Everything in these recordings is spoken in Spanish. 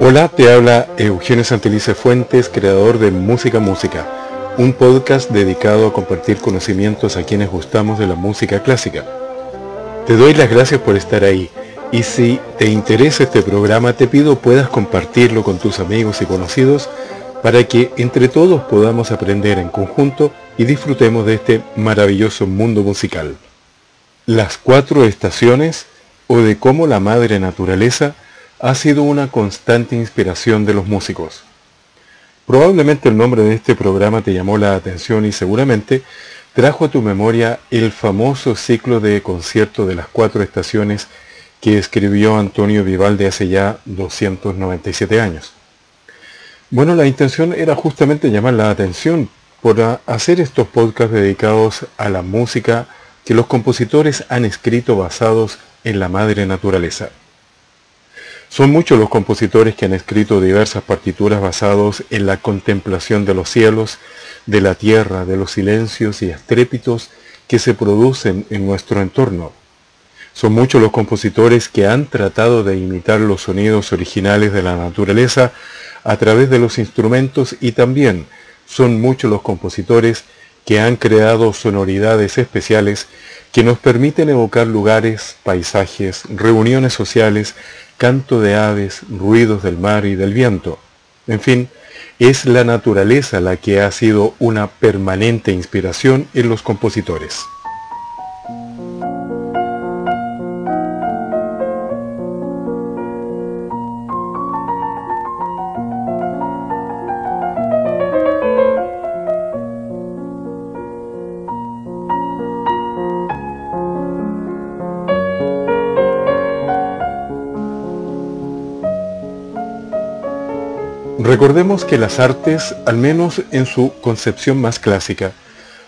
Hola, te habla Eugenio Santelice Fuentes, creador de Música Música, un podcast dedicado a compartir conocimientos a quienes gustamos de la música clásica. Te doy las gracias por estar ahí y si te interesa este programa te pido puedas compartirlo con tus amigos y conocidos para que entre todos podamos aprender en conjunto y disfrutemos de este maravilloso mundo musical. Las cuatro estaciones o de cómo la madre naturaleza ha sido una constante inspiración de los músicos. Probablemente el nombre de este programa te llamó la atención y seguramente trajo a tu memoria el famoso ciclo de concierto de las cuatro estaciones que escribió Antonio Vivaldi hace ya 297 años. Bueno, la intención era justamente llamar la atención por hacer estos podcasts dedicados a la música que los compositores han escrito basados en la madre naturaleza. Son muchos los compositores que han escrito diversas partituras basados en la contemplación de los cielos, de la tierra, de los silencios y estrépitos que se producen en nuestro entorno. Son muchos los compositores que han tratado de imitar los sonidos originales de la naturaleza a través de los instrumentos y también son muchos los compositores que han creado sonoridades especiales que nos permiten evocar lugares, paisajes, reuniones sociales, canto de aves, ruidos del mar y del viento. En fin, es la naturaleza la que ha sido una permanente inspiración en los compositores. Recordemos que las artes, al menos en su concepción más clásica,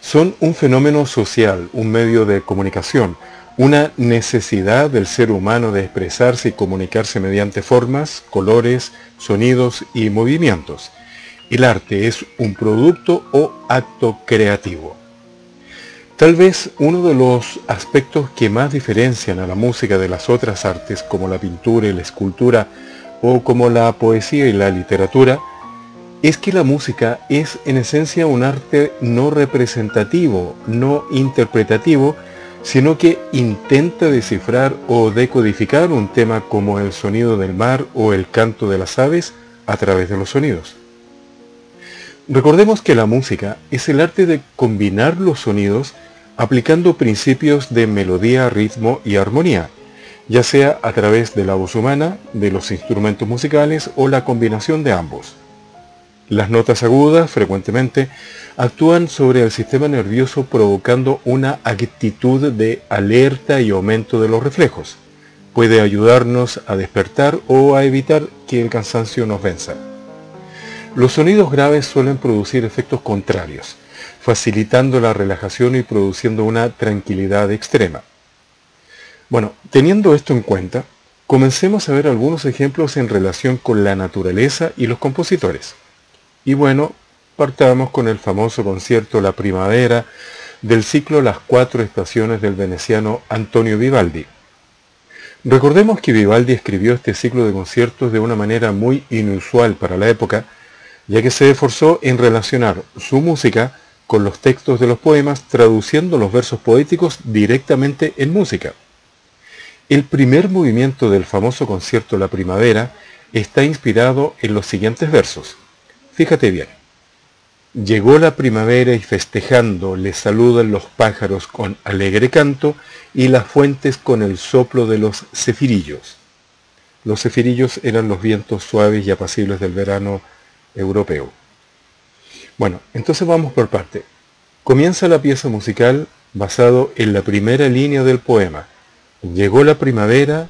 son un fenómeno social, un medio de comunicación, una necesidad del ser humano de expresarse y comunicarse mediante formas, colores, sonidos y movimientos. El arte es un producto o acto creativo. Tal vez uno de los aspectos que más diferencian a la música de las otras artes, como la pintura y la escultura, o como la poesía y la literatura, es que la música es en esencia un arte no representativo, no interpretativo, sino que intenta descifrar o decodificar un tema como el sonido del mar o el canto de las aves a través de los sonidos. Recordemos que la música es el arte de combinar los sonidos aplicando principios de melodía, ritmo y armonía, ya sea a través de la voz humana, de los instrumentos musicales o la combinación de ambos. Las notas agudas frecuentemente actúan sobre el sistema nervioso provocando una actitud de alerta y aumento de los reflejos. Puede ayudarnos a despertar o a evitar que el cansancio nos venza. Los sonidos graves suelen producir efectos contrarios, facilitando la relajación y produciendo una tranquilidad extrema. Bueno, teniendo esto en cuenta, comencemos a ver algunos ejemplos en relación con la naturaleza y los compositores. Y bueno, partamos con el famoso concierto La Primavera del ciclo Las Cuatro Estaciones del veneciano Antonio Vivaldi. Recordemos que Vivaldi escribió este ciclo de conciertos de una manera muy inusual para la época, ya que se esforzó en relacionar su música con los textos de los poemas, traduciendo los versos poéticos directamente en música. El primer movimiento del famoso concierto La Primavera está inspirado en los siguientes versos. Fíjate bien. Llegó la primavera y festejando le saludan los pájaros con alegre canto y las fuentes con el soplo de los cefirillos. Los cefirillos eran los vientos suaves y apacibles del verano europeo. Bueno, entonces vamos por parte. Comienza la pieza musical basado en la primera línea del poema, Llegó la primavera.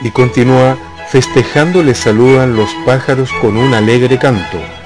Y continúa, festejando le saludan los pájaros con un alegre canto.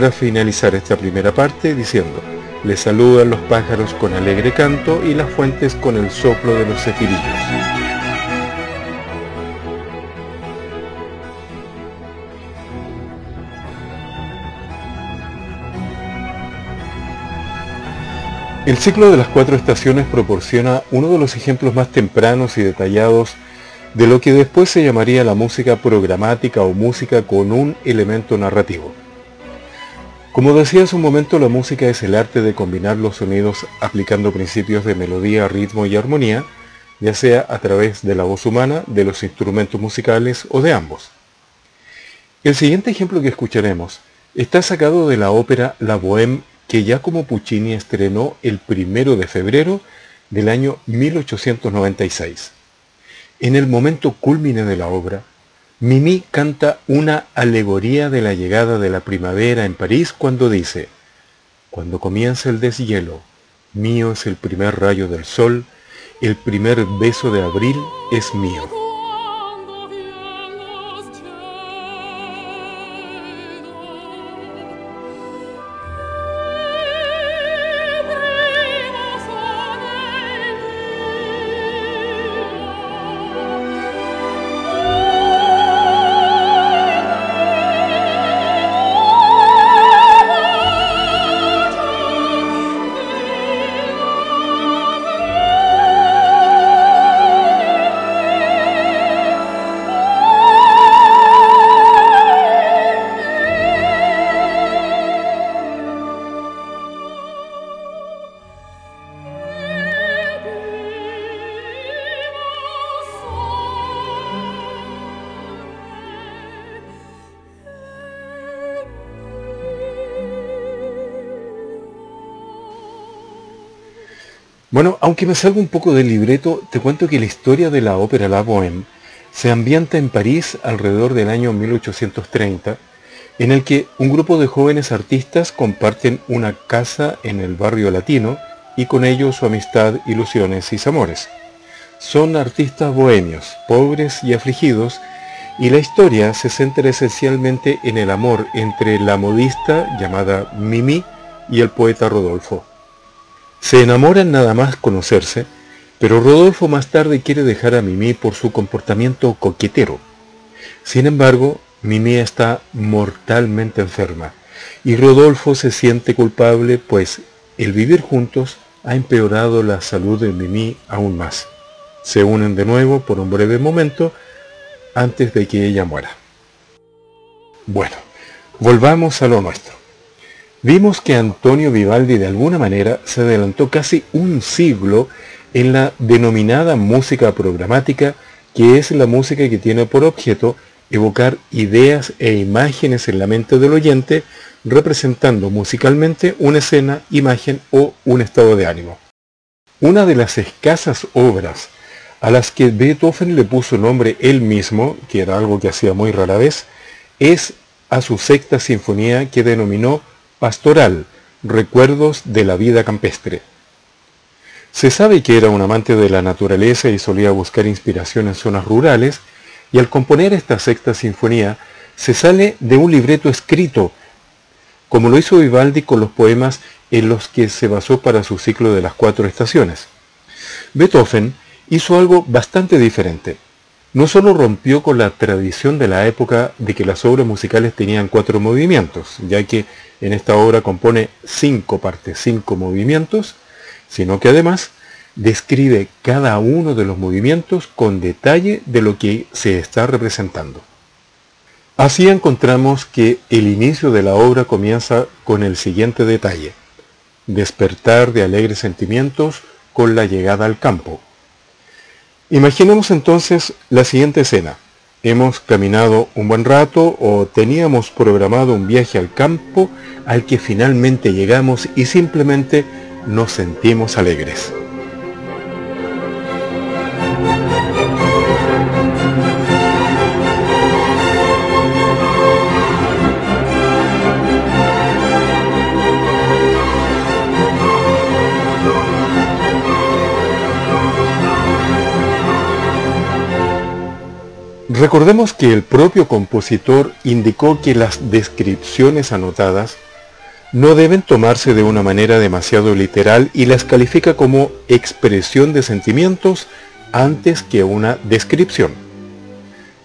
Para finalizar esta primera parte diciendo, le saludan los pájaros con alegre canto y las fuentes con el soplo de los cefirillos. El ciclo de las cuatro estaciones proporciona uno de los ejemplos más tempranos y detallados de lo que después se llamaría la música programática o música con un elemento narrativo. Como decía hace un momento, la música es el arte de combinar los sonidos aplicando principios de melodía, ritmo y armonía, ya sea a través de la voz humana, de los instrumentos musicales o de ambos. El siguiente ejemplo que escucharemos está sacado de la ópera La Bohème que ya como Puccini estrenó el primero de febrero del año 1896. En el momento culmine de la obra, Mimi canta una alegoría de la llegada de la primavera en París cuando dice, Cuando comienza el deshielo, mío es el primer rayo del sol, el primer beso de abril es mío. Bueno, aunque me salga un poco del libreto, te cuento que la historia de la ópera La Bohème se ambienta en París alrededor del año 1830, en el que un grupo de jóvenes artistas comparten una casa en el barrio latino y con ello su amistad, ilusiones y amores. Son artistas bohemios, pobres y afligidos, y la historia se centra esencialmente en el amor entre la modista llamada Mimi y el poeta Rodolfo. Se enamoran nada más conocerse, pero Rodolfo más tarde quiere dejar a Mimi por su comportamiento coquetero. Sin embargo, Mimi está mortalmente enferma y Rodolfo se siente culpable pues el vivir juntos ha empeorado la salud de Mimi aún más. Se unen de nuevo por un breve momento antes de que ella muera. Bueno, volvamos a lo nuestro. Vimos que Antonio Vivaldi de alguna manera se adelantó casi un siglo en la denominada música programática, que es la música que tiene por objeto evocar ideas e imágenes en la mente del oyente, representando musicalmente una escena, imagen o un estado de ánimo. Una de las escasas obras a las que Beethoven le puso nombre él mismo, que era algo que hacía muy rara vez, es a su sexta sinfonía que denominó Pastoral, Recuerdos de la vida campestre. Se sabe que era un amante de la naturaleza y solía buscar inspiración en zonas rurales, y al componer esta sexta sinfonía se sale de un libreto escrito, como lo hizo Vivaldi con los poemas en los que se basó para su ciclo de las cuatro estaciones. Beethoven hizo algo bastante diferente no solo rompió con la tradición de la época de que las obras musicales tenían cuatro movimientos, ya que en esta obra compone cinco partes, cinco movimientos, sino que además describe cada uno de los movimientos con detalle de lo que se está representando. Así encontramos que el inicio de la obra comienza con el siguiente detalle, despertar de alegres sentimientos con la llegada al campo. Imaginemos entonces la siguiente escena. Hemos caminado un buen rato o teníamos programado un viaje al campo al que finalmente llegamos y simplemente nos sentimos alegres. Recordemos que el propio compositor indicó que las descripciones anotadas no deben tomarse de una manera demasiado literal y las califica como expresión de sentimientos antes que una descripción.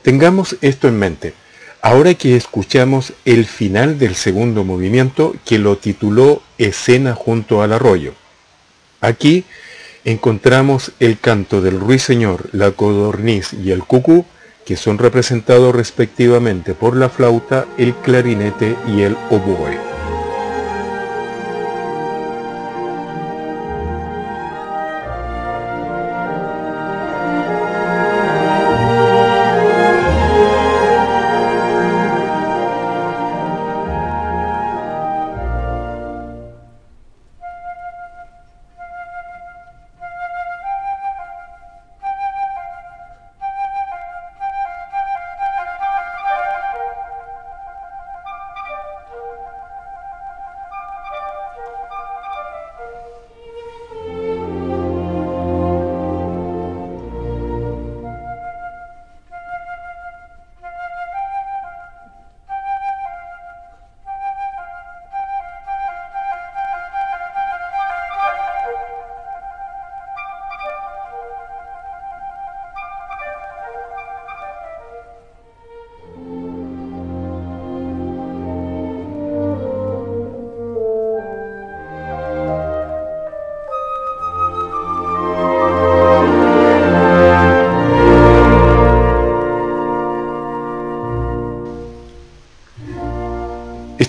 Tengamos esto en mente, ahora que escuchamos el final del segundo movimiento que lo tituló Escena junto al arroyo. Aquí encontramos el canto del ruiseñor, la codorniz y el cucú que son representados respectivamente por la flauta, el clarinete y el oboe.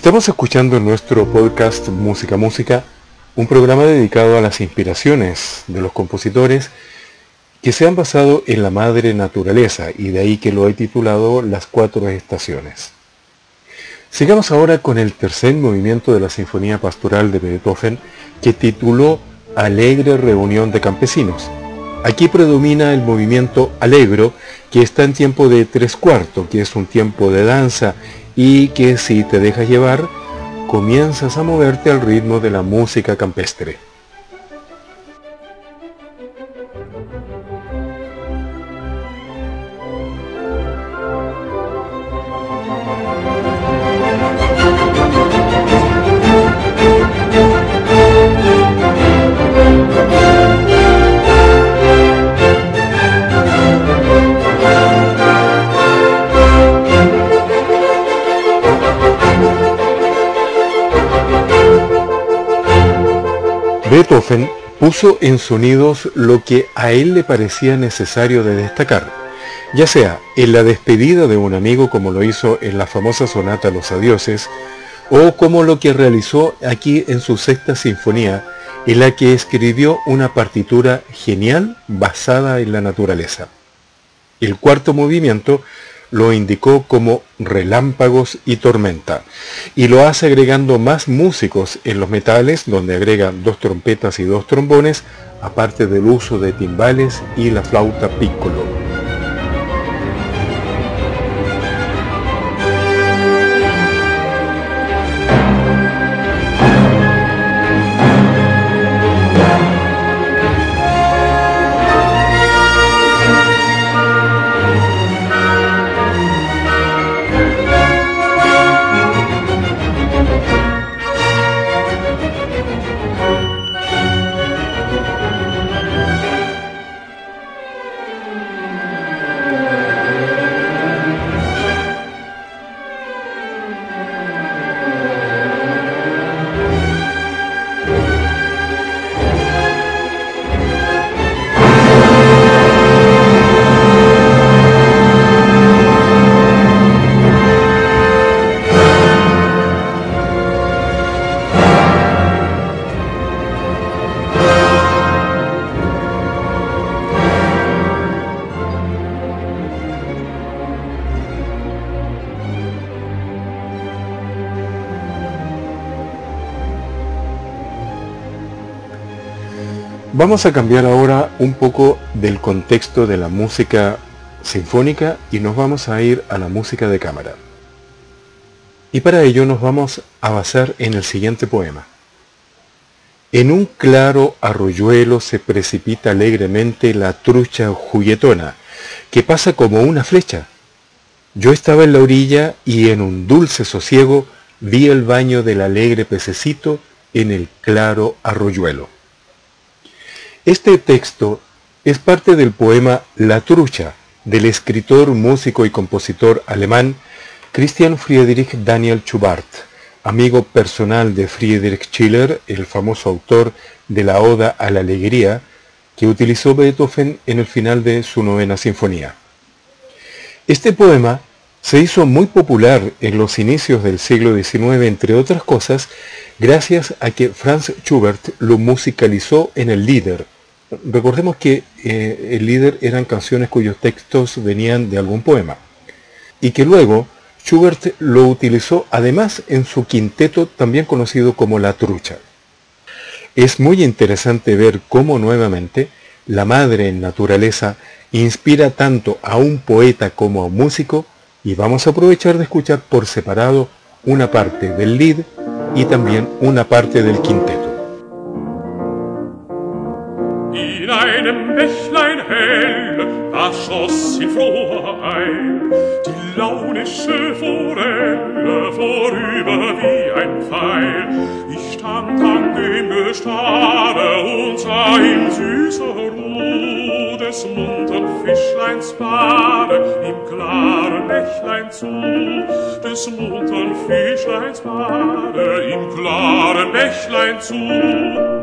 Estamos escuchando en nuestro podcast Música Música un programa dedicado a las inspiraciones de los compositores que se han basado en la madre naturaleza y de ahí que lo he titulado Las Cuatro Estaciones. Sigamos ahora con el tercer movimiento de la Sinfonía Pastoral de Beethoven que tituló Alegre Reunión de Campesinos. Aquí predomina el movimiento alegro que está en tiempo de tres cuartos, que es un tiempo de danza y que si te dejas llevar, comienzas a moverte al ritmo de la música campestre. Beethoven puso en sonidos lo que a él le parecía necesario de destacar, ya sea en la despedida de un amigo como lo hizo en la famosa sonata Los Adioses, o como lo que realizó aquí en su sexta sinfonía, en la que escribió una partitura genial basada en la naturaleza. El cuarto movimiento lo indicó como relámpagos y tormenta, y lo hace agregando más músicos en los metales, donde agrega dos trompetas y dos trombones, aparte del uso de timbales y la flauta piccolo. Vamos a cambiar ahora un poco del contexto de la música sinfónica y nos vamos a ir a la música de cámara. Y para ello nos vamos a basar en el siguiente poema. En un claro arroyuelo se precipita alegremente la trucha juguetona, que pasa como una flecha. Yo estaba en la orilla y en un dulce sosiego vi el baño del alegre pececito en el claro arroyuelo. Este texto es parte del poema La trucha del escritor, músico y compositor alemán Christian Friedrich Daniel Schubart, amigo personal de Friedrich Schiller, el famoso autor de la Oda a la Alegría, que utilizó Beethoven en el final de su novena sinfonía. Este poema se hizo muy popular en los inicios del siglo XIX, entre otras cosas, gracias a que Franz Schubert lo musicalizó en el líder. Recordemos que eh, el líder eran canciones cuyos textos venían de algún poema, y que luego Schubert lo utilizó además en su quinteto también conocido como La Trucha. Es muy interesante ver cómo nuevamente la madre en naturaleza inspira tanto a un poeta como a un músico y vamos a aprovechar de escuchar por separado una parte del lead y también una parte del quinteto. in einem Bächlein hell, da schoss sie froh ein, die launische Forelle vorüber wie ein Pfeil. Ich stand an dem Gestade und sah in süßer Ruh des muntern Fischleins Bade, im klaren Bächlein zu, des muntern Fischleins Bade, im klaren Bächlein zu.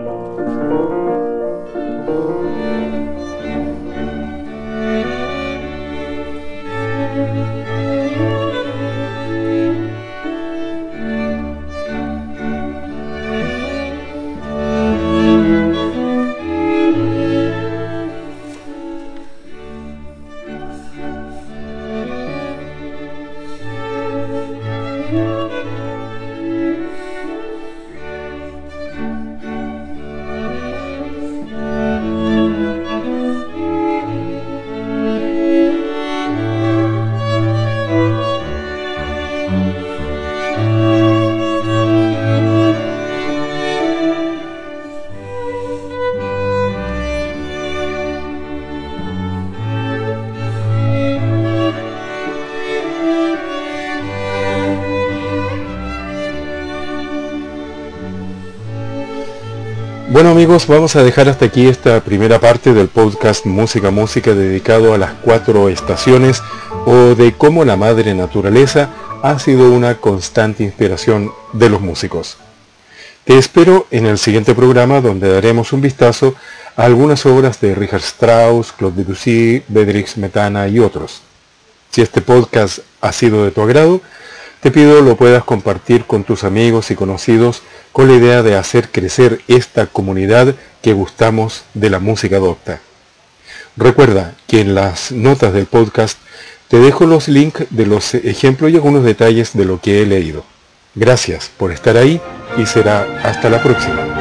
Bueno amigos, vamos a dejar hasta aquí esta primera parte del podcast Música Música dedicado a las cuatro estaciones o de cómo la madre naturaleza ha sido una constante inspiración de los músicos. Te espero en el siguiente programa donde daremos un vistazo a algunas obras de Richard Strauss, Claude Debussy, Bedrich Smetana y otros. Si este podcast ha sido de tu agrado, te pido lo puedas compartir con tus amigos y conocidos con la idea de hacer crecer esta comunidad que gustamos de la música docta. Recuerda que en las notas del podcast te dejo los links de los ejemplos y algunos detalles de lo que he leído. Gracias por estar ahí y será hasta la próxima.